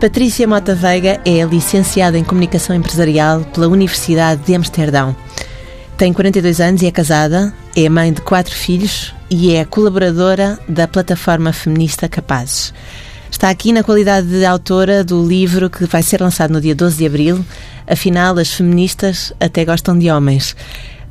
Patrícia Mota Veiga é licenciada em Comunicação Empresarial pela Universidade de Amsterdão. Tem 42 anos e é casada, é mãe de quatro filhos e é colaboradora da plataforma feminista Capazes. Está aqui na qualidade de autora do livro que vai ser lançado no dia 12 de abril. Afinal, as feministas até gostam de homens.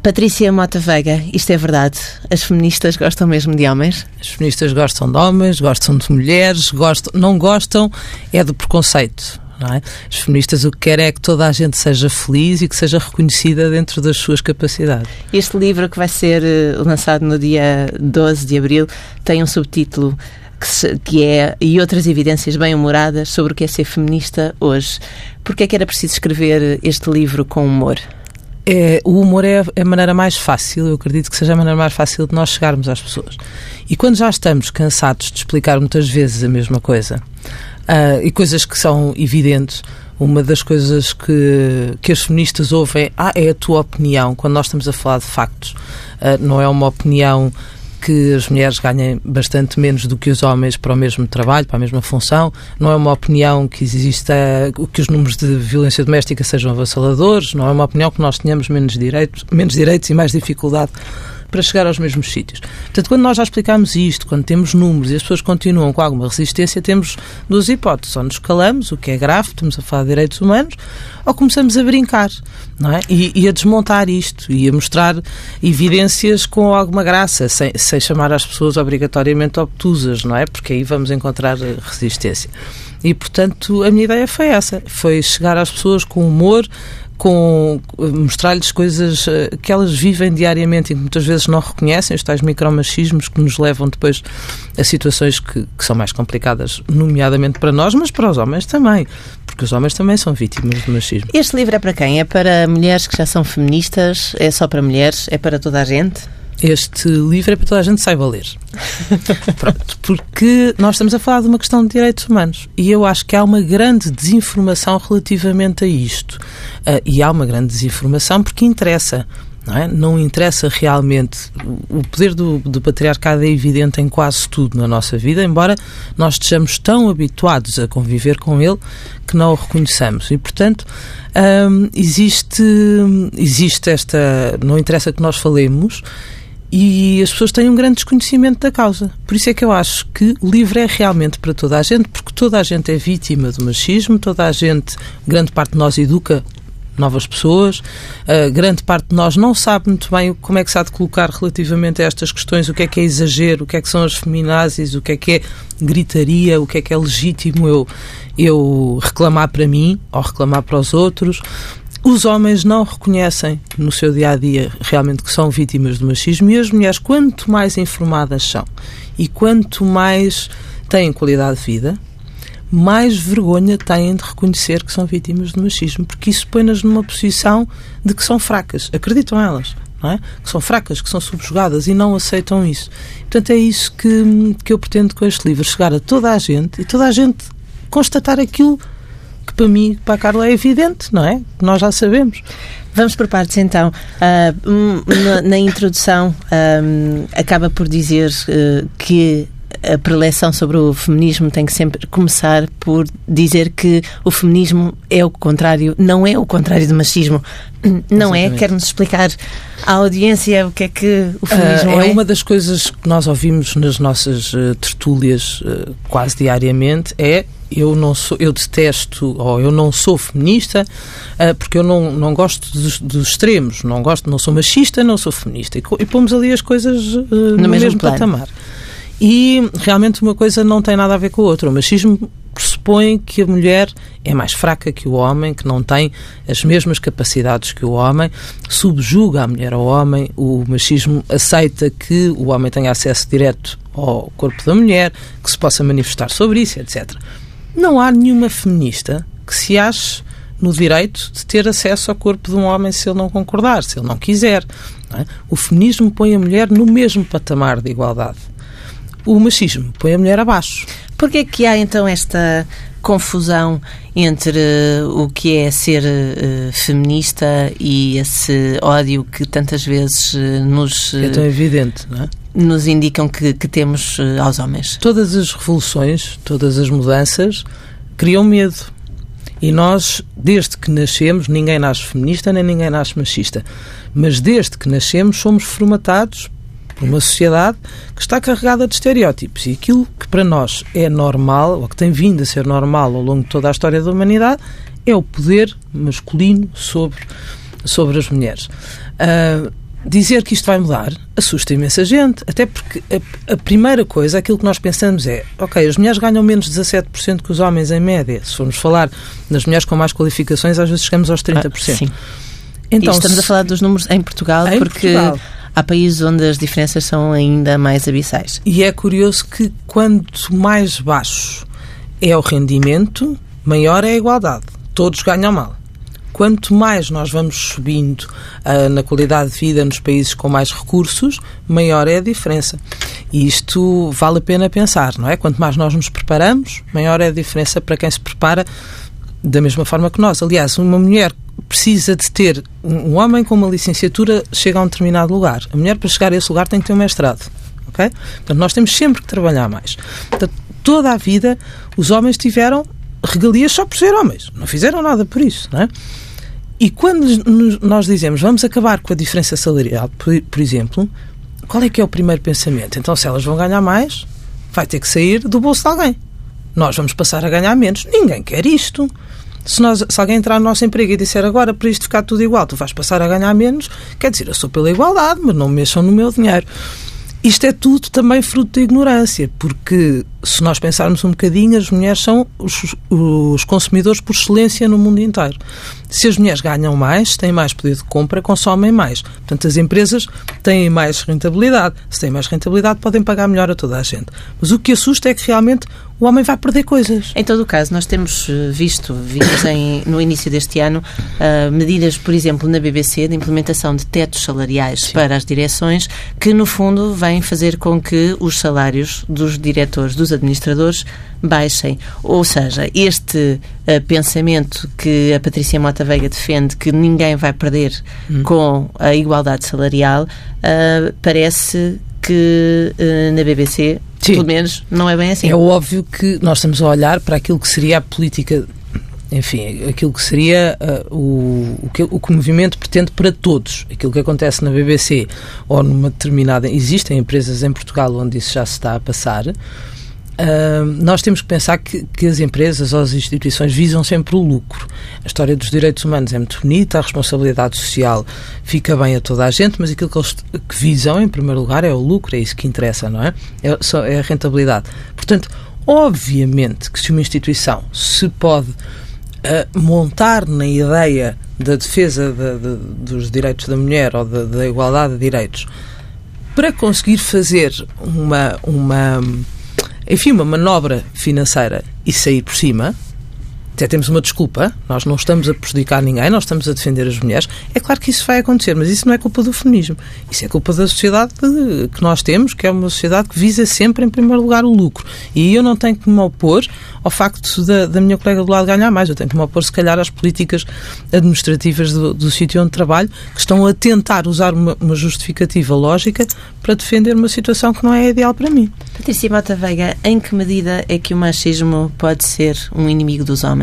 Patrícia Mota Veiga, isto é verdade? As feministas gostam mesmo de homens? As feministas gostam de homens, gostam de mulheres, gostam, não gostam é do preconceito. É? As feministas o que querem é que toda a gente seja feliz e que seja reconhecida dentro das suas capacidades. Este livro que vai ser eh, lançado no dia 12 de abril tem um subtítulo que, se, que é E outras evidências bem-humoradas sobre o que é ser feminista hoje. Porquê é que era preciso escrever este livro com humor? É, o humor é a maneira mais fácil, eu acredito que seja a maneira mais fácil de nós chegarmos às pessoas. E quando já estamos cansados de explicar muitas vezes a mesma coisa, uh, e coisas que são evidentes, uma das coisas que, que as feministas ouvem ah, é a tua opinião, quando nós estamos a falar de factos. Uh, não é uma opinião que as mulheres ganhem bastante menos do que os homens para o mesmo trabalho, para a mesma função. Não é uma opinião que exista que os números de violência doméstica sejam avassaladores. Não é uma opinião que nós tenhamos menos direitos, menos direitos e mais dificuldade para chegar aos mesmos sítios. Portanto, quando nós já explicamos isto, quando temos números e as pessoas continuam com alguma resistência, temos duas hipóteses. Ou nos calamos, o que é grave, estamos a falar de direitos humanos, ou começamos a brincar não é? e, e a desmontar isto e a mostrar evidências com alguma graça, sem, sem chamar as pessoas obrigatoriamente obtusas, não é? Porque aí vamos encontrar resistência. E, portanto, a minha ideia foi essa: foi chegar às pessoas com humor, com mostrar-lhes coisas eh, que elas vivem diariamente e que muitas vezes não reconhecem, os tais micromachismos que nos levam depois a situações que, que, são mais complicadas, nomeadamente para nós, mas para os homens também, porque os homens também são vítimas do machismo. Este livro é para quem? É para mulheres que já são feministas? É só para mulheres? É para toda a gente? Este livro é para toda a gente saiba ler. Pronto, porque nós estamos a falar de uma questão de direitos humanos e eu acho que há uma grande desinformação relativamente a isto. Uh, e há uma grande desinformação porque interessa. Não, é? não interessa realmente. O poder do, do patriarcado é evidente em quase tudo na nossa vida, embora nós estejamos tão habituados a conviver com ele que não o reconheçamos. E, portanto, hum, existe, existe esta. Não interessa que nós falemos e as pessoas têm um grande desconhecimento da causa. Por isso é que eu acho que o livro é realmente para toda a gente, porque toda a gente é vítima do machismo, toda a gente, grande parte de nós educa novas pessoas, uh, grande parte de nós não sabe muito bem como é que se há de colocar relativamente a estas questões, o que é que é exagero, o que é que são as feminazes, o que é que é gritaria, o que é que é legítimo eu, eu reclamar para mim ou reclamar para os outros. Os homens não reconhecem no seu dia a dia realmente que são vítimas do machismo e as mulheres, quanto mais informadas são e quanto mais têm qualidade de vida, mais vergonha têm de reconhecer que são vítimas de machismo, porque isso põe-nas numa posição de que são fracas. Acreditam elas. É? que são fracas, que são subjugadas e não aceitam isso. Portanto, é isso que, que eu pretendo com este livro: chegar a toda a gente e toda a gente constatar aquilo que para mim, para a Carla, é evidente, não é? Nós já sabemos. Vamos por partes então. Uh, na, na, introdução, um, acaba por dizer uh, que a preleção sobre o feminismo tem que sempre começar por dizer que o feminismo é o contrário, não é o contrário do machismo. Não é? Exatamente. é? Quer-nos explicar à audiência o que é que o feminismo uh, é? É uma das coisas que nós ouvimos nas nossas uh, tertúlias uh, quase diariamente é eu não sou, eu detesto ou eu não sou feminista uh, porque eu não, não gosto dos, dos, extremos, não gosto, não sou machista, não sou feminista. E, e pomos ali as coisas uh, no, no, mesmo, mesmo patamar. E realmente uma coisa não tem nada a ver com a outra. O machismo pressupõe que a mulher é mais fraca que o homem, que não tem as mesmas capacidades que o homem, subjuga a mulher ao homem. O machismo aceita que o homem tenha acesso direto ao corpo da mulher, que se possa manifestar sobre isso, etc. Não há nenhuma feminista que se ache no direito de ter acesso ao corpo de um homem se ele não concordar, se ele não quiser. Não é? O feminismo põe a mulher no mesmo patamar de igualdade. O machismo põe a mulher abaixo. Porquê é que há então esta confusão entre uh, o que é ser uh, feminista e esse ódio que tantas vezes uh, nos. é tão evidente, não é? Nos indicam que, que temos aos homens. Todas as revoluções, todas as mudanças criam medo. E nós, desde que nascemos, ninguém nasce feminista nem ninguém nasce machista, mas desde que nascemos somos formatados por uma sociedade que está carregada de estereótipos. E aquilo que para nós é normal, ou que tem vindo a ser normal ao longo de toda a história da humanidade, é o poder masculino sobre, sobre as mulheres. Uh, dizer que isto vai mudar assusta imensa gente, até porque a, a, primeira coisa, aquilo que nós pensamos é, ok, as mulheres ganham menos 17% que os homens em média. Se formos falar das mulheres com mais qualificações, às vezes chegamos aos 30%. Ah, sim. Então, e estamos se... a falar dos números em Portugal, em porque Portugal. Há países onde as diferenças são ainda mais abissais. E é curioso que quanto mais baixo é o rendimento, maior é a igualdade. Todos ganham mal quanto mais nós vamos subindo uh, na qualidade de vida nos países com mais recursos, maior é a diferença. E isto vale a pena pensar, não é? Quanto mais nós nos preparamos, maior é a diferença para quem se prepara da mesma forma que nós. Aliás, uma mulher precisa de ter um homem com uma licenciatura chega a um determinado lugar. A mulher para chegar a esse lugar tem que ter um mestrado. ok? Portanto, nós temos sempre que trabalhar mais. Portanto, toda a vida os homens tiveram regalias só por ser homens. Não fizeram nada por isso, não é? E quando nós dizemos vamos acabar com a diferença salarial, por, por exemplo, qual é que é o primeiro pensamento? Então, se elas vão ganhar mais, vai ter que sair do bolso de alguém. Nós vamos passar a ganhar menos. Ninguém quer isto. Se, nós, se alguém entrar no nosso emprego e disser agora para isto ficar tudo igual, tu vais passar a ganhar menos, quer dizer, eu sou pela igualdade, mas não me mexam no meu dinheiro. Isto é tudo também fruto da ignorância, porque se nós pensarmos um bocadinho, as mulheres são os, os, consumidores por excelência no mundo inteiro. Se as mulheres ganham mais, têm mais poder de compra, consomem mais. Portanto, as empresas têm mais rentabilidade. Se têm mais rentabilidade, podem pagar melhor a toda a gente. Mas o que assusta é que realmente o homem vai perder coisas. Em todo o caso, nós temos eh, visto, vimos em, no início deste ano, uh, medidas, por exemplo, na BBC, de implementação de tetos salariais Sim. para as direções, que no fundo vêm fazer com que os salários dos diretores, dos administradores, baixem. Ou seja, este uh, pensamento que a Patrícia Mota Veiga defende, que ninguém vai perder hum. com a igualdade salarial, uh, parece que uh, na BBC, Sim. pelo menos, não é bem assim. É óbvio que nós estamos a olhar para aquilo que seria a política enfim, aquilo que seria uh, o, o, que, o que o movimento pretende para todos. Aquilo que acontece na BBC ou numa determinada. Existem empresas em Portugal onde isso já se está a passar. Nós temos que pensar que, que, as empresas ou as instituições visam sempre o lucro. A história dos direitos humanos é muito bonita, a responsabilidade social fica bem a toda a gente, mas aquilo que eles que visam, em primeiro lugar, é o lucro, é isso que interessa, não é? É, só, é a rentabilidade. Portanto, obviamente que se uma instituição se pode uh, montar na ideia da defesa de, de, dos direitos da mulher ou da igualdade de direitos para conseguir fazer uma. uma enfim, uma manobra financeira e sair por cima, até temos uma desculpa, nós não estamos a prejudicar ninguém, nós estamos a defender as mulheres. É claro que isso vai acontecer, mas isso não é culpa do feminismo. Isso é culpa da sociedade que nós temos, que é uma sociedade que visa sempre, em primeiro lugar, o lucro. E eu não tenho que me opor ao facto da, da minha colega do lado ganhar mais. Eu tenho que me opor, se calhar, às políticas administrativas do, do sítio onde trabalho, que estão a tentar usar uma, uma justificativa lógica para defender uma situação que não é ideal para mim. Patrícia Mota Veiga, em que medida é que o machismo pode ser um inimigo dos homens?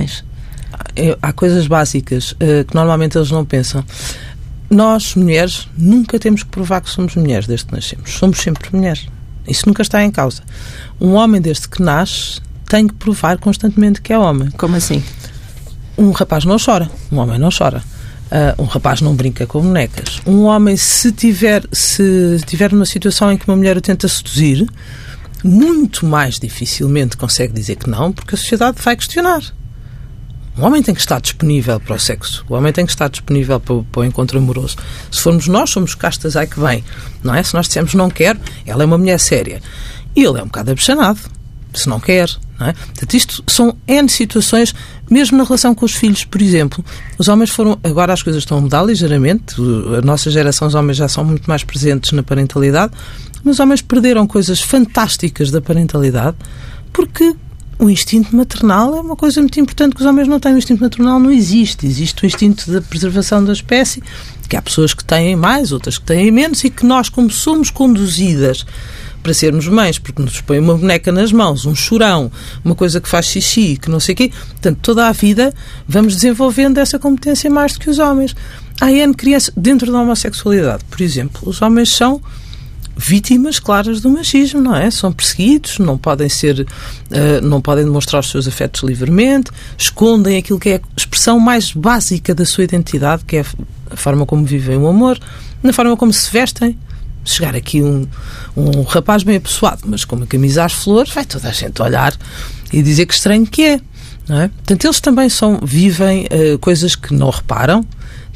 Há coisas básicas uh, que normalmente eles não pensam. Nós, mulheres, nunca temos que provar que somos mulheres desde que nascemos. Somos sempre mulheres. Isso nunca está em causa. Um homem, desde que nasce, tem que provar constantemente que é homem. Como assim? Um rapaz não chora, um homem não chora. Uh, um rapaz não brinca com bonecas. Um homem, se tiver, se tiver numa situação em que uma mulher o tenta seduzir, muito mais dificilmente consegue dizer que não, porque a sociedade vai questionar. O homem tem que estar disponível para o sexo. O homem tem que estar disponível para, para o encontro amoroso. Se formos nós, somos castas, ai que bem. Não é? Se nós dissermos não quero, ela é uma mulher séria. E ele é um bocado abchanado se não quer. Não é? Portanto, isto são N situações, mesmo na relação com os filhos, por exemplo. Os homens foram. Agora as coisas estão a mudar ligeiramente. A nossa geração, os homens já são muito mais presentes na parentalidade, mas os homens perderam coisas fantásticas da parentalidade porque o instinto maternal é uma coisa muito importante que os homens não têm. O instinto maternal não existe. Existe o instinto da preservação da espécie, que há pessoas que têm mais, outras que têm menos, e que nós, como somos conduzidas para sermos mães, porque nos põe uma boneca nas mãos, um chorão, uma coisa que faz xixi, que não sei o quê. Portanto, toda a vida vamos desenvolvendo essa competência mais do que os homens. Há N crianças, dentro da homossexualidade, por exemplo, os homens são vítimas claras do machismo, não é? São perseguidos, não podem ser, uh, não podem demonstrar os seus afetos livremente, escondem aquilo que é a expressão mais básica da sua identidade, que é a forma como vivem o amor, na forma como se vestem. Chegar aqui um, um rapaz bem apessoado, mas com uma camisa às flores, vai toda a gente olhar e dizer que estranho que é. Não é? Portanto, eles também são, vivem uh, coisas que não reparam,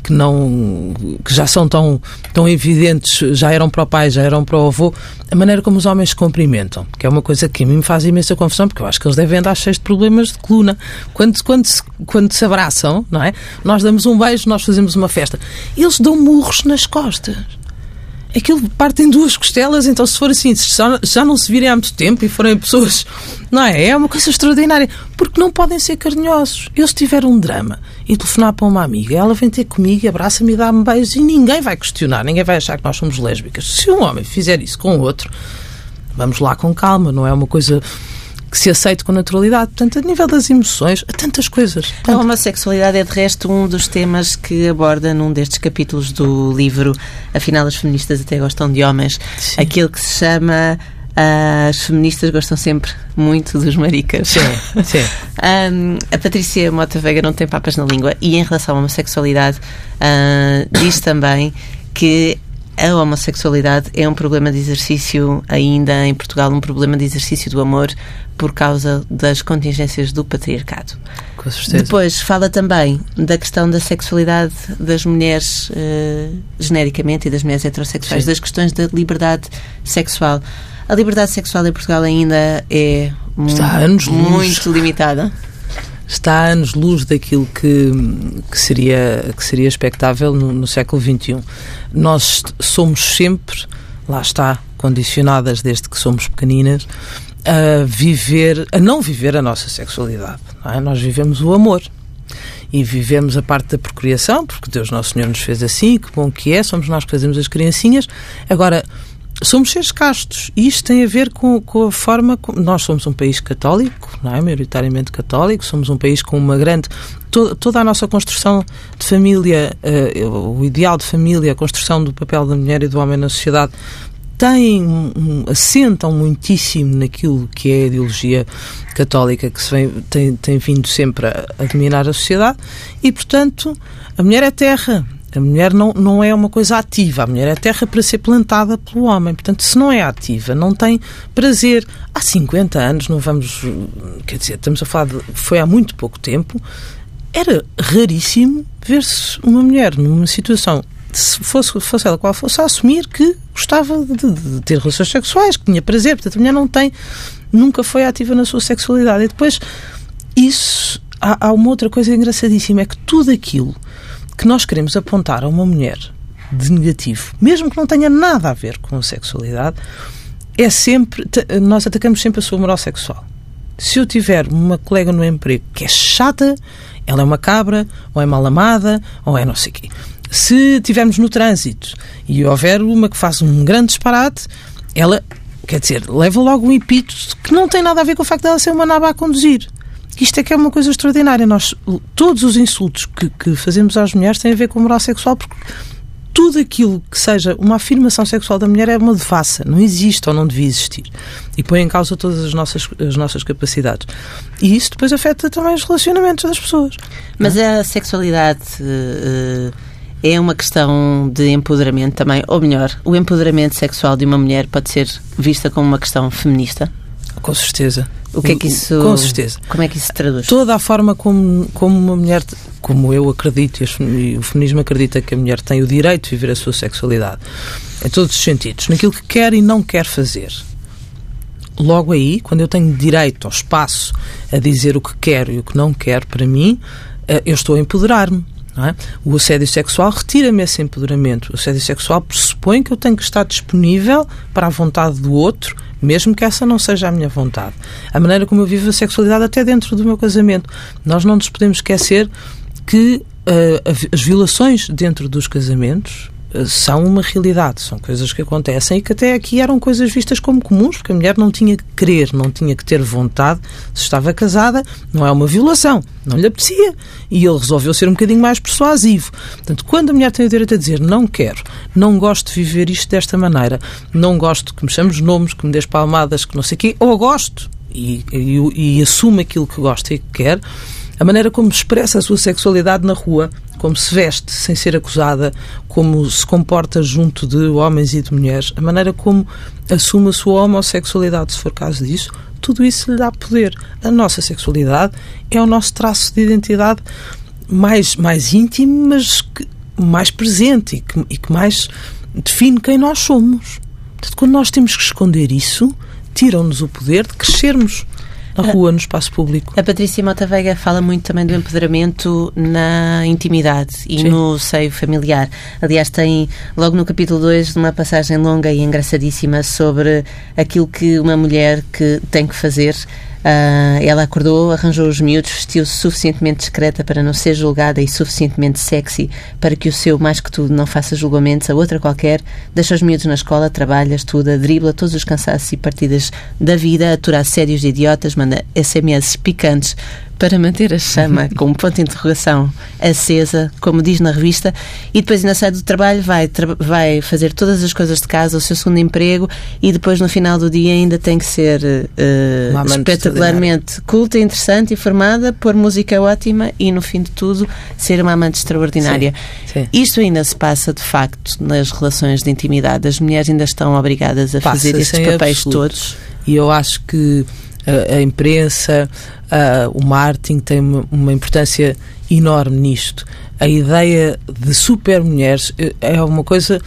que não que já são tão, tão evidentes, já eram para o pai, já eram para o avô, a maneira como os homens se cumprimentam, que é uma coisa que a mim me faz imensa confusão, porque eu acho que eles devem andar cheios de problemas de coluna. Quando, quando, se, quando se abraçam, não é? Nós damos um beijo, nós fazemos uma festa. Eles dão murros nas costas aquilo parte em duas costelas, então se for assim, se já, já não se virem há muito tempo e forem pessoas, não é? É uma coisa extraordinária, porque não podem ser carinhosos. Eu se tiver um drama e telefonar para uma amiga, ela vem ter comigo, abraça-me e dá-me beijos e ninguém vai questionar, ninguém vai achar que nós somos lésbicas. Se um homem fizer isso com outro, vamos lá com calma, não é uma coisa que se aceite com naturalidade. Portanto, a nível das emoções, há tantas coisas. A homossexualidade é, de resto, um dos temas que aborda num destes capítulos do livro Afinal, as feministas até gostam de homens. Sim. Aquilo que se chama as feministas gostam sempre muito dos maricas. Sim, sim. um, a Patrícia Mota Vega não tem papas na língua e, em relação à homossexualidade, uh, diz também que a homossexualidade é um problema de exercício, ainda em Portugal, um problema de exercício do amor por causa das contingências do patriarcado. Com certeza. Depois fala também da questão da sexualidade das mulheres, uh, genericamente, e das mulheres heterossexuais, Sim. das questões da liberdade sexual. A liberdade sexual em Portugal ainda é muito limitada está a anos-luz daquilo que, que, seria, que seria expectável no, no, século XXI. Nós somos sempre, lá está, condicionadas desde que somos pequeninas, a viver, a não viver a nossa sexualidade. É? Nós vivemos o amor. E vivemos a parte da procriação, porque Deus Nosso Senhor nos fez assim, que bom que é, somos nós que fazemos as criancinhas. Agora, somos seres castos. E isto tem a ver com, com a forma como nós somos um país católico, não é? maioritariamente católico, somos um país com uma grande toda, a nossa construção de família, uh, o ideal de família, a construção do papel da mulher e do homem na sociedade um, assentam muitíssimo naquilo que é a ideologia católica que se vem, tem, tem vindo sempre a, a dominar a sociedade. E, portanto, a mulher é terra, a mulher não, não é uma coisa ativa, a mulher é terra para ser plantada pelo homem. Portanto, se não é ativa, não tem prazer. Há 50 anos, não vamos. Quer dizer, estamos a falar de. Foi há muito pouco tempo. Era raríssimo ver-se uma mulher numa situação, se fosse, fosse ela qual fosse, a assumir que gostava de, de, ter relações sexuais, que tinha prazer. Portanto, a mulher não tem. Nunca foi ativa na sua sexualidade. E depois, isso. Há, há uma outra coisa engraçadíssima: é que tudo aquilo que nós queremos apontar a uma mulher de negativo, mesmo que não tenha nada a ver com a sexualidade, é sempre. Nós atacamos sempre a sua moral sexual. Se eu tiver uma colega no emprego que é chata, ela é uma cabra, ou é mal amada, ou é não sei o quê. Se tivermos no trânsito e houver uma que faz um grande disparate, ela, quer dizer, leva logo um epíteto que não tem nada a ver com o facto dela ser uma naba a conduzir. Isto é que é uma coisa extraordinária. Nós, todos os insultos que, que fazemos às mulheres têm a ver com moral sexual, porque tudo aquilo que seja uma afirmação sexual da mulher é uma devassa, não existe ou não devia existir. E põe em causa todas as nossas, as nossas capacidades. E isso depois afeta também os relacionamentos das pessoas. Mas a sexualidade uh, é uma questão de empoderamento também, ou melhor, o empoderamento sexual de uma mulher pode ser vista como uma questão feminista? Com certeza. O que é que isso. Com certeza. Como é que isso se traduz? Toda a forma como, como uma mulher, como eu acredito e o feminismo acredita que a mulher tem o direito de viver a sua sexualidade, em todos os sentidos, naquilo que quer e não quer fazer. Logo aí, quando eu tenho direito ao espaço a dizer o que quero e o que não quero para mim, eh, eu estou a empoderar-me. É? O assédio sexual retira-me esse empoderamento. O assédio sexual pressupõe que eu tenho que estar disponível para a vontade do outro, mesmo que essa não seja a minha vontade. A maneira como eu vivo a sexualidade até dentro do meu casamento. Nós não nos podemos esquecer que uh, as violações dentro dos casamentos são uma realidade, são coisas que acontecem e que até aqui eram coisas vistas como comuns, porque a mulher não tinha que querer, não tinha que ter vontade, se estava casada, não é uma violação, não lhe apetecia. E ele resolveu ser um bocadinho mais persuasivo. Portanto, quando a mulher tem o direito a dizer não quero, não gosto de viver isto desta maneira, não gosto que me chames nomes, que me des palmadas, que não sei o quê, ou gosto e, e, e assume aquilo que gosta e que quer, a maneira como expressa a sua sexualidade na rua, como se veste sem ser acusada, como se comporta junto de homens e de mulheres, a maneira como assume a sua homossexualidade, se for caso disso, tudo isso lhe dá poder. A nossa sexualidade é o nosso traço de identidade mais, mais íntimo, mas que, mais presente e que, e que mais define quem nós somos. Portanto, quando nós temos que esconder isso, tiram-nos o poder de crescermos na rua, no espaço público. A Patrícia Mota Veiga fala muito também do empoderamento na intimidade e Sim. no seio familiar. Aliás, tem logo no capítulo 2 uma passagem longa e engraçadíssima sobre aquilo que uma mulher que tem que fazer Uh, ela acordou, arranjou os miúdos, vestiu-se suficientemente discreta para não ser julgada e suficientemente sexy para que o seu, mais que tudo, não faça julgamentos a outra qualquer. Deixa os miúdos na escola, trabalha, estuda, dribla todos os cansaços e partidas da vida, atura assédios de idiotas, manda SMS picantes para manter a chama com um ponto de interrogação acesa, como diz na revista, e depois ainda sai do trabalho, vai, tra vai fazer todas as coisas de casa, o seu segundo emprego, e depois no final do dia ainda tem que ser uh, espetacularmente culta, interessante, informada, pôr música ótima e no fim de tudo ser uma amante extraordinária. Sim, sim. Isto ainda se passa de facto nas relações de intimidade. As mulheres ainda estão obrigadas a passa fazer estes papéis absoluto. todos. E eu acho que a, imprensa, a, o marketing tem uma, uma, importância enorme nisto. A ideia de super mulheres eh, é uma coisa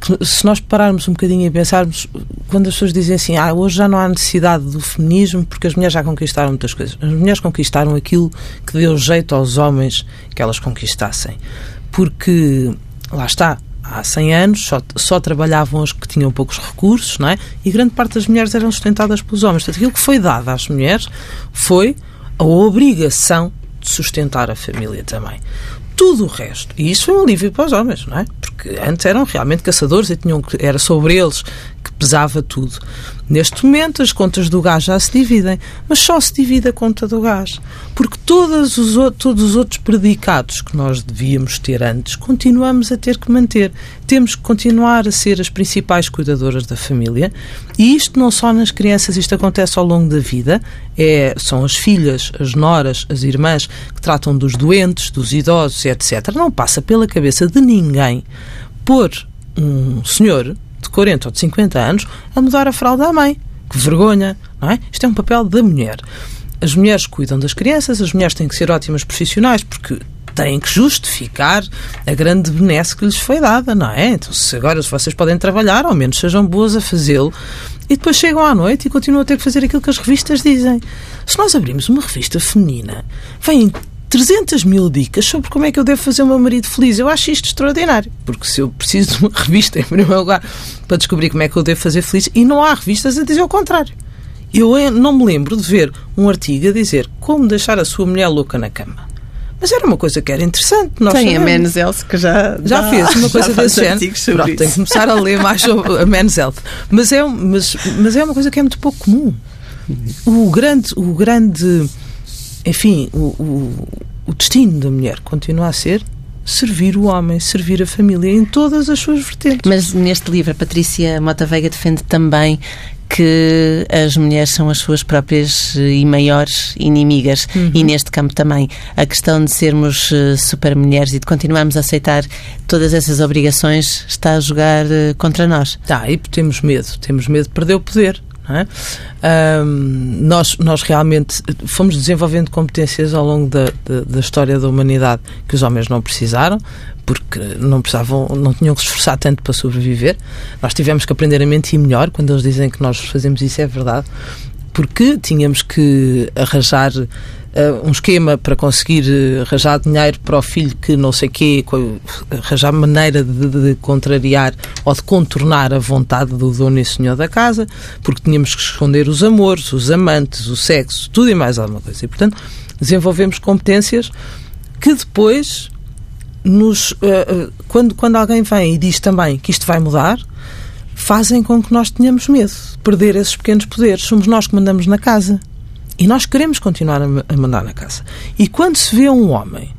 que, se nós pararmos um bocadinho e pensarmos, quando as pessoas dizem assim, ah, hoje já não há necessidade do feminismo porque as mulheres já conquistaram muitas coisas. As mulheres conquistaram aquilo que deu jeito aos homens que elas conquistassem. Porque, lá está, há 100 anos só, só trabalhavam os que tinham poucos recursos, não é? E grande parte das mulheres eram sustentadas pelos homens. Portanto, aquilo que foi dado às mulheres foi a obrigação de sustentar a família também. Tudo o resto, e isso foi um alívio para os homens, não é? Porque antes eram realmente caçadores e tinham, era sobre eles que pesava tudo. Neste momento, as contas do gás já se dividem, mas só se divide a conta do gás. Porque todos os, todos os outros predicados que nós devíamos ter antes, continuamos a ter que manter. Temos que continuar a ser as principais cuidadoras da família. E isto não só nas crianças, isto acontece ao longo da vida. É, são as filhas, as noras, as irmãs que tratam dos doentes, dos idosos, etc. Não passa pela cabeça de ninguém pôr um senhor de 40 ou de 50 anos a mudar a fralda à mãe. Que vergonha, não é? Isto é um papel da mulher. As mulheres cuidam das crianças, as mulheres têm que ser ótimas profissionais porque têm que justificar a grande benesse que lhes foi dada, não é? Então, se agora vocês podem trabalhar, ao menos sejam boas a fazê-lo, e depois chegam à noite e continuam a ter que fazer aquilo que as revistas dizem. Se nós abrimos uma revista feminina, vêm 300 mil dicas sobre como é que eu devo fazer o meu marido feliz. Eu acho isto extraordinário, porque se eu preciso de uma revista, em primeiro lugar, para descobrir como é que eu devo fazer feliz, e não há revistas a dizer o contrário. Eu é, não me lembro de ver um artigo a dizer como deixar a sua mulher louca na cama. Mas era uma coisa que era interessante. Nós Tem sabemos. a Men's Health que já, já fez uma coisa desse género. Pronto, tenho que começar a ler mais sobre a Men's Health. Mas é, mas, mas é uma coisa que é muito pouco comum. O grande, o grande enfim, o, o, o destino da mulher continua a ser servir o homem, servir a família em todas as suas vertentes. Mas neste livro, a Patrícia Mota Veiga defende também que as mulheres são as suas próprias eh, e maiores inimigas uhum. e neste campo também a questão de sermos eh, super mulheres e de continuarmos a aceitar todas essas obrigações está a jogar eh, contra nós. Tá, e temos medo, temos medo de perder o poder. É? Um, nós, nós realmente fomos desenvolvendo competências ao longo da, da, da, história da humanidade que os homens não precisaram, porque não precisavam, não tinham que se esforçar tanto para sobreviver. Nós tivemos que aprender a mentir melhor. Quando eles dizem que nós fazemos isso, é verdade, porque tínhamos que arranjar uh, um esquema para conseguir uh, arranjar dinheiro para o filho que não sei quê, arranjar maneira de, de, contrariar ou de contornar a vontade do dono e senhor da casa, porque tínhamos que esconder os amores, os amantes, o sexo, tudo e mais alguma coisa. E, portanto, desenvolvemos competências que depois nos, uh, quando, quando alguém vem e diz também que isto vai mudar, fazem com que nós tenhamos medo de perder esses pequenos poderes. Somos nós que mandamos na casa. E nós queremos continuar a mandar na casa. E quando se vê um homem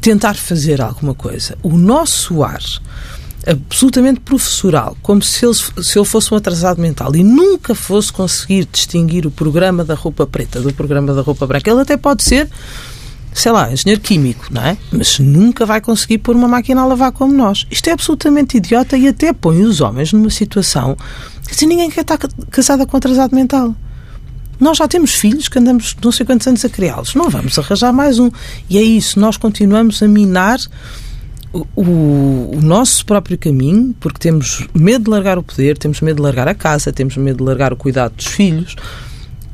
tentar fazer alguma coisa, o nosso ar absolutamente professoral, como se ele, se ele fosse um atrasado mental e nunca fosse conseguir distinguir o programa da roupa preta do programa da roupa branca. Ele até pode ser, sei lá, engenheiro químico, não é? Mas nunca vai conseguir pôr uma máquina a lavar como nós. Isto é absolutamente idiota e até põe os homens numa situação que assim, ninguém quer estar casada com atrasado mental. Nós já temos filhos que andamos não sei quantos anos a criá-los. Não vamos arranjar mais um. E é isso, nós continuamos a minar o, o, nosso próprio caminho, porque temos medo de largar o poder, temos medo de largar a casa, temos medo de largar o cuidado dos filhos.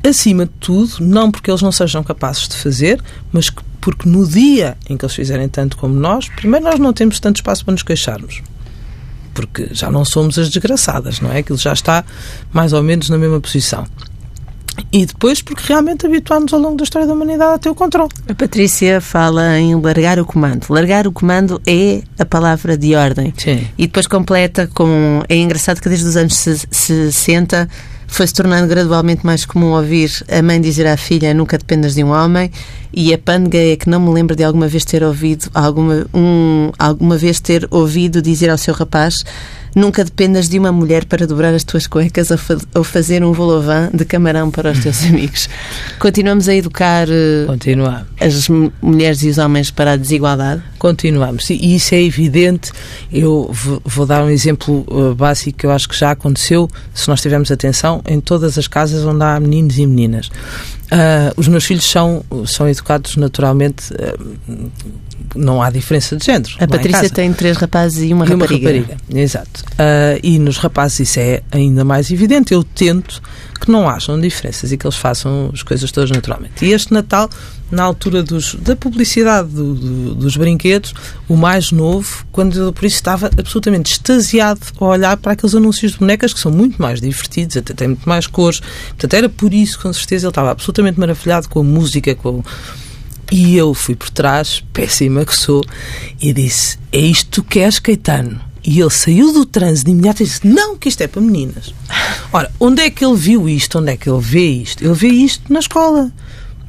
Acima de tudo, não porque eles não sejam capazes de fazer, mas porque no dia em que eles fizerem tanto como nós, primeiro nós não temos tanto espaço para nos queixarmos. Porque já não somos as desgraçadas, não é? Aquilo já está mais ou menos na mesma posição. E depois porque realmente habituámos ao longo da história da humanidade a ter o controle. A Patrícia fala em largar o comando. Largar o comando é a palavra de ordem. Sim. E depois completa com... É engraçado que desde os anos 60 foi se tornando gradualmente mais comum ouvir a mãe dizer à filha nunca dependas de um homem e a pândega é que não me lembro de alguma vez ter ouvido alguma, um, alguma vez ter ouvido dizer ao seu rapaz Nunca dependas de uma mulher para dobrar as tuas cuecas ou, fa ou fazer um volovan de camarão para os teus amigos. Continuamos a educar uh, Continuamos. as mulheres e os homens para a desigualdade? Continuamos. E isso é evidente. Eu vou dar um exemplo uh, básico que eu acho que já aconteceu, se nós tivermos atenção, em todas as casas onde há meninos e meninas. Uh, os meus filhos são, são educados naturalmente uh, não há diferença de género. A Patrícia tem três rapazes e uma e rapariga. Uma rapariga, exato. Uh, e nos rapazes isso é ainda mais evidente. Eu tento que não hajam diferenças e que eles façam as coisas todas naturalmente. E este Natal, na altura dos, da publicidade do, do, dos brinquedos, o mais novo, quando eu por isso estava absolutamente extasiado a olhar para aqueles anúncios de bonecas que são muito mais divertidos, até têm muito mais cores. Portanto, era por isso, com certeza, ele estava absolutamente maravilhado com a música, com e eu fui por trás, péssima que sou, e disse: É isto que és, Caetano? E ele saiu do trânsito de imediato e disse: Não, que isto é para meninas. Ora, onde é que ele viu isto? Onde é que ele vê isto? Ele vê isto na escola,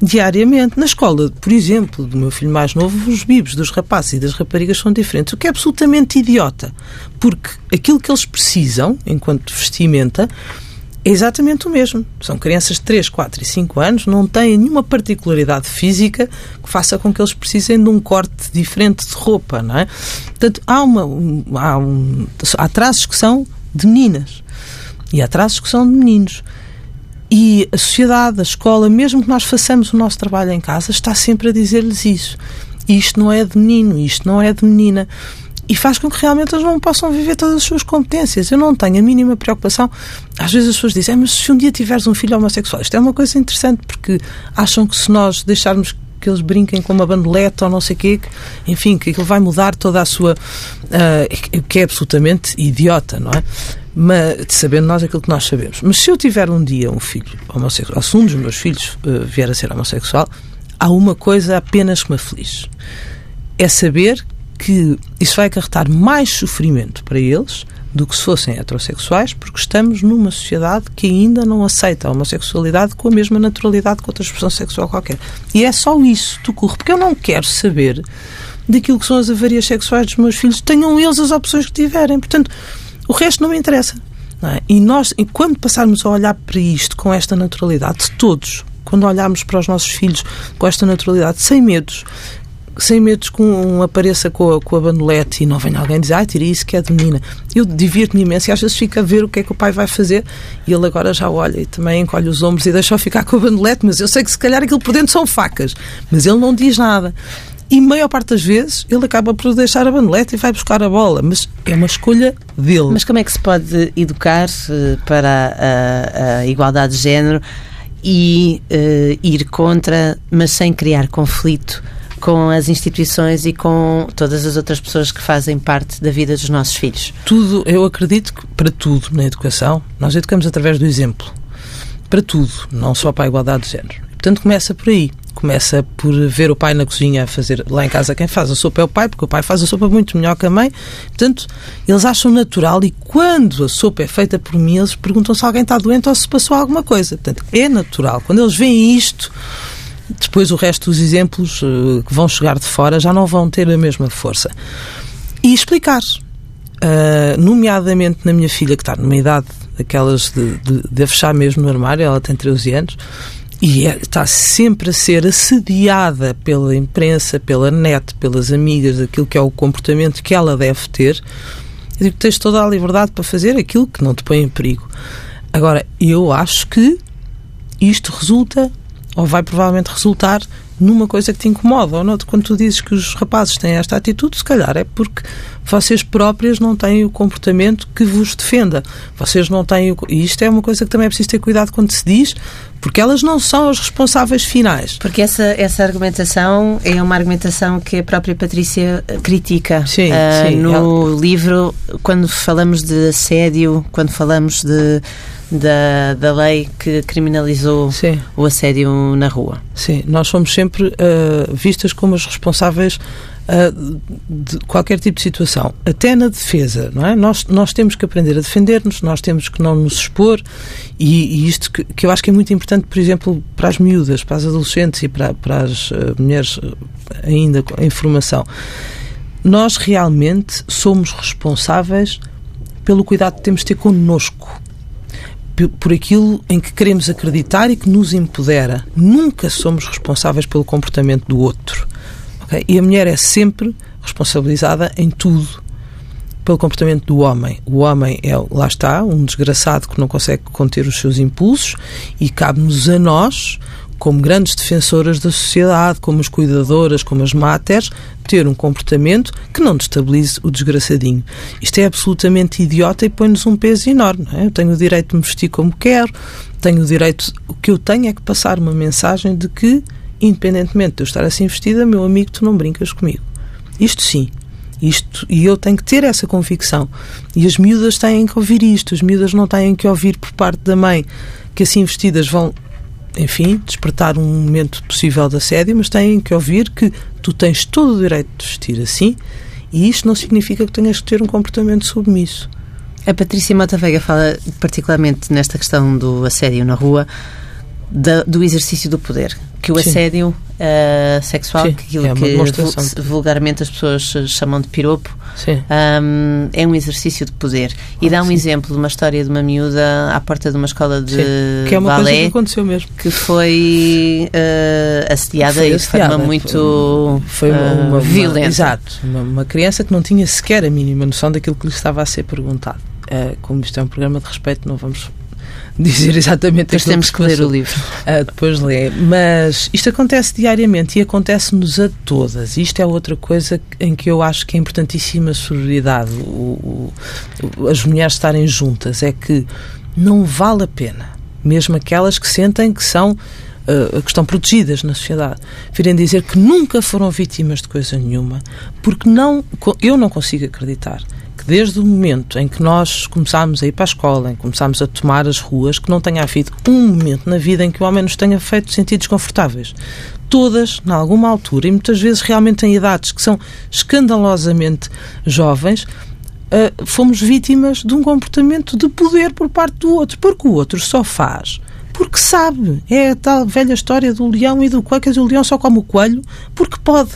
diariamente. Na escola, por exemplo, do meu filho mais novo, os bibos dos rapazes e das raparigas são diferentes, o que é absolutamente idiota. Porque aquilo que eles precisam, enquanto vestimenta, é exatamente o mesmo. São crianças de 3, 4 e 5 anos, não têm nenhuma particularidade física que faça com que eles precisem de um corte diferente de roupa, não é? Portanto, há, uma, há, um, há traços que são de meninas e há traços que são de meninos. E a sociedade, a escola, mesmo que nós façamos o nosso trabalho em casa, está sempre a dizer-lhes isso. Isto não é de menino, isto não é de menina e faz com que realmente eles não possam viver todas as suas competências. Eu não tenho a mínima preocupação. Às vezes as pessoas dizem, ah, mas se um dia tiveres um filho homossexual, isto é uma coisa interessante porque acham que se nós deixarmos que eles brinquem com uma bandoleta ou não sei o quê, que, enfim, que aquilo vai mudar toda a sua. Uh, que é absolutamente idiota, não é? Mas, sabendo nós aquilo que nós sabemos. Mas se eu tiver um dia um filho homossexual, se um dos meus filhos uh, vier a ser homossexual, há uma coisa apenas que me aflige. É saber que isso vai acarretar mais sofrimento para eles do que se fossem heterossexuais, porque estamos numa sociedade que ainda não aceita a homossexualidade com a mesma naturalidade que outra expressão sexual qualquer. E é só isso que ocorre, porque eu não quero saber daquilo que são as avarias sexuais dos meus filhos, tenham eles as opções que tiverem. Portanto, o resto não me interessa. Não é? E nós, quando passarmos a olhar para isto com esta naturalidade, todos, quando olharmos para os nossos filhos com esta naturalidade, sem medos, sem medos que um apareça com a, com a bandolete e não venha alguém dizer, ai, tira isso que é de menina. Eu divirto-me imenso e às vezes fica a ver o que é que o pai vai fazer e ele agora já olha e também encolhe os ombros e deixa-o ficar com a bandolete, mas eu sei que se calhar aquilo por dentro são facas, mas ele não diz nada. E maior parte das vezes ele acaba por deixar a bandolete e vai buscar a bola, mas é uma escolha dele. Mas como é que se pode educar para a, a igualdade de género e uh, ir contra, mas sem criar conflito? Com as instituições e com todas as outras pessoas que fazem parte da vida dos nossos filhos? Tudo, eu acredito que para tudo na educação, nós educamos através do exemplo. Para tudo, não só para a igualdade de género. Portanto, começa por aí. começa por ver o pai na cozinha a fazer. Lá em casa, quem faz a sopa é o pai, porque o pai faz a sopa muito melhor que a mãe. Portanto, eles acham natural e quando a sopa é feita por mim, eles perguntam se alguém está doente ou se passou alguma coisa. Portanto, é natural. Quando eles veem isto, depois o resto dos exemplos uh, que vão chegar de fora já não vão ter a mesma força. E explicar. Uh, nomeadamente na minha filha, que está numa idade daquelas de, de, de fechar mesmo no armário, ela tem 13 anos, e é, está sempre a ser assediada pela imprensa, pela net, pelas amigas, daquilo que é o comportamento que ela deve ter. Eu digo que tens toda a liberdade para fazer aquilo que não te põe em perigo. Agora, eu acho que isto resulta, ou vai provavelmente resultar, numa coisa que te incomoda. Ou não, quando tu dizes que os rapazes têm esta atitude, se calhar é porque vocês próprias não têm o comportamento que vos defenda. Vocês não têm. O, e isto é uma coisa que também é preciso ter cuidado quando se diz, porque elas não são as responsáveis finais. Porque essa, essa argumentação é uma argumentação que a própria Patrícia critica. Sim, uh, sim, no ela... livro, quando falamos de assédio, quando falamos de da, da lei que criminalizou Sim. o assédio na rua. Sim, nós somos sempre uh, vistas como as responsáveis uh, de qualquer tipo de situação, até na defesa, não é? Nós, nós temos que aprender a defender-nos, nós temos que não nos expor e, e isto que, que, eu acho que é muito importante, por exemplo, para as miúdas, para as adolescentes e para, para as uh, mulheres ainda em formação. Nós realmente somos responsáveis pelo cuidado que temos de ter connosco por aquilo em que queremos acreditar e que nos empodera. Nunca somos responsáveis pelo comportamento do outro. Okay? E a mulher é sempre responsabilizada em tudo pelo comportamento do homem. O homem é, lá está, um desgraçado que não consegue conter os seus impulsos e cabe-nos a nós como grandes defensoras da sociedade, como as cuidadoras, como as máteres, ter um comportamento que não destabilize o desgraçadinho. Isto é absolutamente idiota e põe-nos um peso enorme. É? Eu tenho o direito de me vestir como quero, tenho o direito. O que eu tenho é que passar uma mensagem de que, independentemente de eu estar assim vestida, meu amigo, tu não brincas comigo. Isto sim. Isto, e eu tenho que ter essa convicção. E as miúdas têm que ouvir isto. As miúdas não têm que ouvir por parte da mãe que assim vestidas vão enfim, despertar um momento possível de assédio, mas têm que ouvir que tu tens todo o direito de vestir assim e isto não significa que tenhas que ter um comportamento submisso. A Patrícia Mota Veiga fala particularmente nesta questão do assédio na rua, da, do exercício do poder que o Sim. assédio uh, sexual, Sim, aquilo é que vulgarmente as pessoas chamam de piropo, um, é um exercício de poder. E dá um Sim. exemplo de uma história de uma miúda à porta de uma escola de que é uma balé, coisa que aconteceu mesmo. Que foi uh, assediada, foi de forma muito foi, uma, uma, uh, violenta. exato. Uma, uma, criança que não tinha sequer a mínima noção daquilo que lhe estava a ser perguntado. Uh, como isto é um programa de respeito, não vamos dizer exatamente Depois temos que, que ler o livro. Uh, depois lê. Mas isto acontece diariamente e acontece-nos a todas. Isto é outra coisa em que eu acho que é importantíssima a sororidade, o, o, as mulheres estarem juntas. É que não vale a pena, mesmo aquelas que sentem que são uh, que estão protegidas na sociedade, virem dizer que nunca foram vítimas de coisa nenhuma, porque não, eu não consigo acreditar que desde o momento em que nós começámos a ir para a escola, em que começámos a tomar as ruas, que não tenha havido um momento na vida em que o homem nos tenha feito sentir desconfortáveis. Todas, em alguma altura, e muitas vezes realmente em idades que são escandalosamente jovens, uh, fomos vítimas de um comportamento de poder por parte do outro, porque o outro só faz porque sabe. É a tal velha história do leão e do coelho, que o leão só come o coelho porque pode.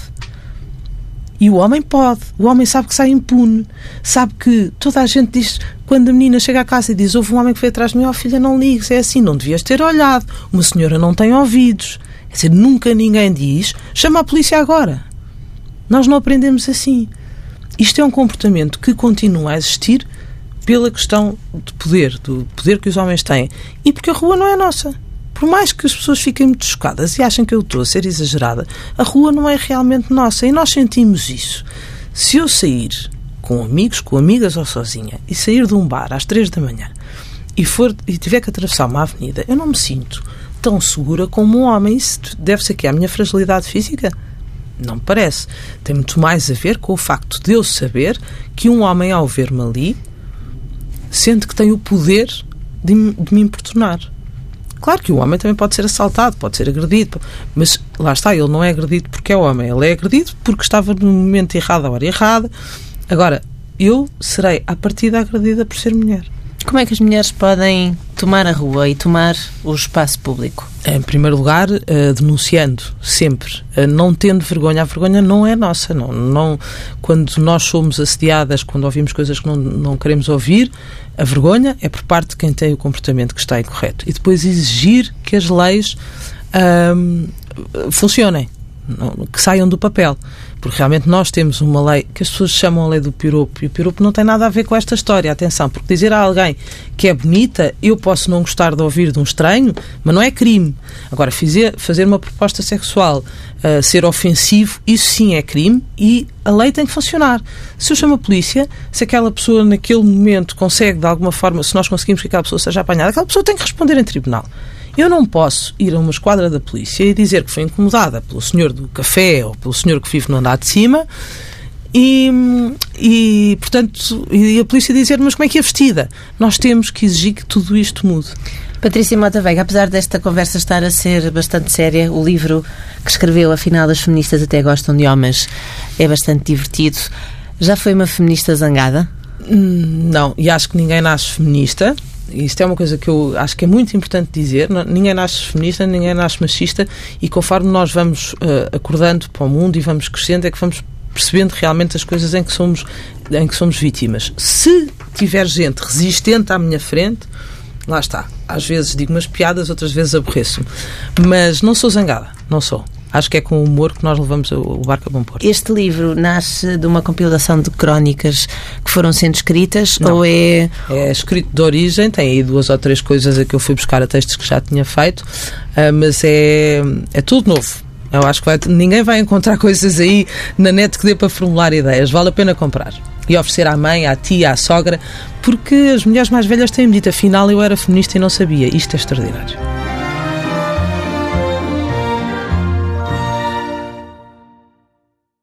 E o homem pode. O homem sabe que sai impune. Sabe que toda a gente diz, quando a menina chega à casa e diz: Houve um homem que veio atrás de mim, oh filha, não ligues, é assim, não devias ter olhado. Uma senhora não tem ouvidos. Quer dizer, nunca ninguém diz: chama a polícia agora. Nós não aprendemos assim. Isto é um comportamento que continua a existir pela questão de poder, do poder que os homens têm. E porque a rua não é nossa por mais que as pessoas fiquem muito chocadas e achem que eu estou a ser exagerada, a rua não é realmente nossa e nós sentimos isso. Se eu sair com amigos, com amigas ou sozinha e sair de um bar às três da manhã e, for, e tiver que atravessar uma avenida, eu não me sinto tão segura como um homem. Isso deve ser que é a minha fragilidade física? Não me parece. Tem muito mais a ver com o facto de eu saber que um homem, ao ver-me ali, sente que tem o poder de, de me importunar. Claro que o homem também pode ser assaltado, pode ser agredido, mas lá está, ele não é agredido porque é homem, ele é agredido porque estava no momento errado, à hora errada. Agora, eu serei, à partida, agredida por ser mulher. Como é que as mulheres podem tomar a rua e tomar o espaço público? Em primeiro lugar, uh, denunciando sempre, uh, não tendo vergonha. A vergonha não é nossa. Não, não, quando nós somos assediadas, quando ouvimos coisas que não, não queremos ouvir, a vergonha é por parte de quem tem o comportamento que está incorreto. E depois exigir que as leis funcionem que saiam do papel. Porque realmente nós temos uma lei que as pessoas chamam a lei do piropo e o piropo não tem nada a ver com esta história. Atenção, porque dizer a alguém que é bonita, eu posso não gostar de ouvir de um estranho, mas não é crime. Agora, fazer, fazer uma proposta sexual uh, ser ofensivo, isso sim é crime e a lei tem que funcionar. Se eu chamo a polícia, se aquela pessoa naquele momento consegue de alguma forma, se nós conseguimos que aquela pessoa seja apanhada, aquela pessoa tem que responder em tribunal. Eu não posso ir a uma esquadra da polícia e dizer que foi incomodada pelo senhor do café ou pelo senhor que vive no andar de cima e, e portanto, e a polícia dizer, mas como é que é vestida? Nós temos que exigir que tudo isto mude. Patrícia Mota Veiga, apesar desta conversa estar a ser bastante séria, o livro que escreveu, afinal, as feministas até gostam de homens, é bastante divertido. Já foi uma feminista zangada? Hum, não, e acho que ninguém nasce feminista isto é uma coisa que eu acho que é muito importante dizer. Ninguém nasce feminista, ninguém nasce machista e conforme nós vamos uh, acordando para o mundo e vamos crescendo, é que vamos percebendo realmente as coisas em que somos, em que somos vítimas. Se tiver gente resistente à minha frente, lá está. Às vezes digo umas piadas, outras vezes aborreço-me. Mas não sou zangada, não sou acho que é com o humor que nós levamos o barco a bom porto. Este livro nasce de uma compilação de crónicas que foram sendo escritas Não. ou é... É escrito de origem, tem aí duas ou três coisas a que eu fui buscar a textos que já tinha feito, uh, mas é, é tudo novo. Eu acho que vai, ninguém vai encontrar coisas aí na net que dê para formular ideias. Vale a pena comprar. E oferecer à mãe, à tia, à sogra, porque as mulheres mais velhas têm-me dito, afinal eu era feminista e não sabia. Isto é extraordinário.